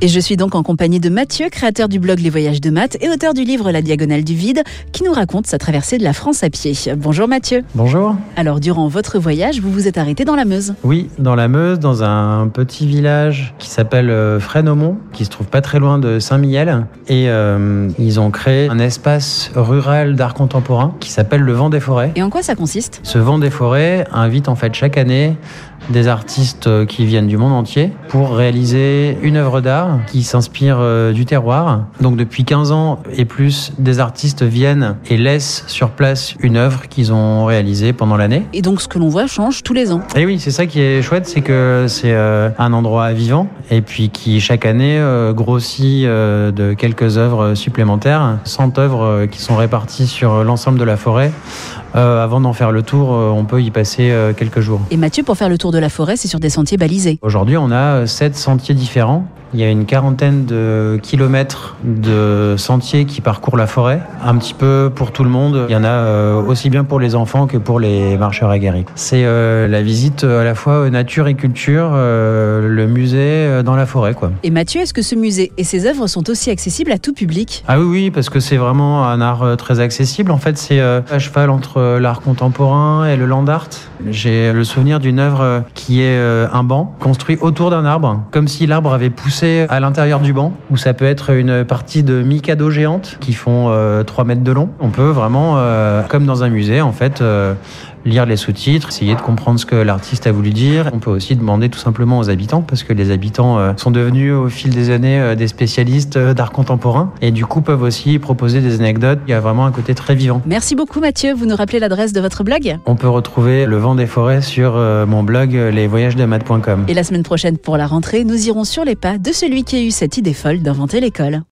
Et je suis donc en compagnie de Mathieu, créateur du blog Les Voyages de Maths et auteur du livre La Diagonale du Vide, qui nous raconte sa traversée de la France à pied. Bonjour Mathieu. Bonjour. Alors, durant votre voyage, vous vous êtes arrêté dans la Meuse Oui, dans la Meuse, dans un petit village qui s'appelle euh, Fresnes-Aumont, qui se trouve pas très loin de Saint-Mihiel. Et euh, ils ont créé un espace rural d'art contemporain qui s'appelle le Vent des Forêts. Et en quoi ça consiste? Ce Vent des Forêts invite en fait chaque année des artistes euh, qui viennent du monde entier pour réaliser une œuvre d'art qui s'inspire euh, du terroir. Donc depuis 15 ans et plus, des artistes viennent et laissent sur place une œuvre qu'ils ont réalisée pendant l'année. Et donc, ce que l'on voit change tous les ans. Et oui, c'est ça qui est chouette, c'est que c'est euh, un endroit vivant et puis qui chaque année grossit de quelques œuvres supplémentaires, 100 œuvres qui sont réparties sur l'ensemble de la forêt. avant d'en faire le tour, on peut y passer quelques jours. Et Mathieu, pour faire le tour de la forêt, c'est sur des sentiers balisés. Aujourd'hui, on a sept sentiers différents. Il y a une quarantaine de kilomètres de sentiers qui parcourent la forêt, un petit peu pour tout le monde. Il y en a euh, aussi bien pour les enfants que pour les marcheurs aguerris. C'est euh, la visite à la fois nature et culture, euh, le musée dans la forêt. Quoi. Et Mathieu, est-ce que ce musée et ses œuvres sont aussi accessibles à tout public? Ah oui, oui, parce que c'est vraiment un art très accessible. En fait, c'est à cheval entre l'art contemporain et le land art. J'ai le souvenir d'une œuvre qui est un banc construit autour d'un arbre, comme si l'arbre avait poussé à l'intérieur du banc, où ça peut être une partie de Mikado géantes qui font 3 euh, mètres de long. On peut vraiment, euh, comme dans un musée, en fait, euh, lire les sous-titres, essayer de comprendre ce que l'artiste a voulu dire. On peut aussi demander tout simplement aux habitants, parce que les habitants sont devenus au fil des années des spécialistes d'art contemporain, et du coup peuvent aussi proposer des anecdotes. Il y a vraiment un côté très vivant. Merci beaucoup Mathieu. Vous nous rappelez l'adresse de votre blog? On peut retrouver le vent des forêts sur mon blog lesvoyagesdemath.com. Et la semaine prochaine pour la rentrée, nous irons sur les pas de celui qui a eu cette idée folle d'inventer l'école.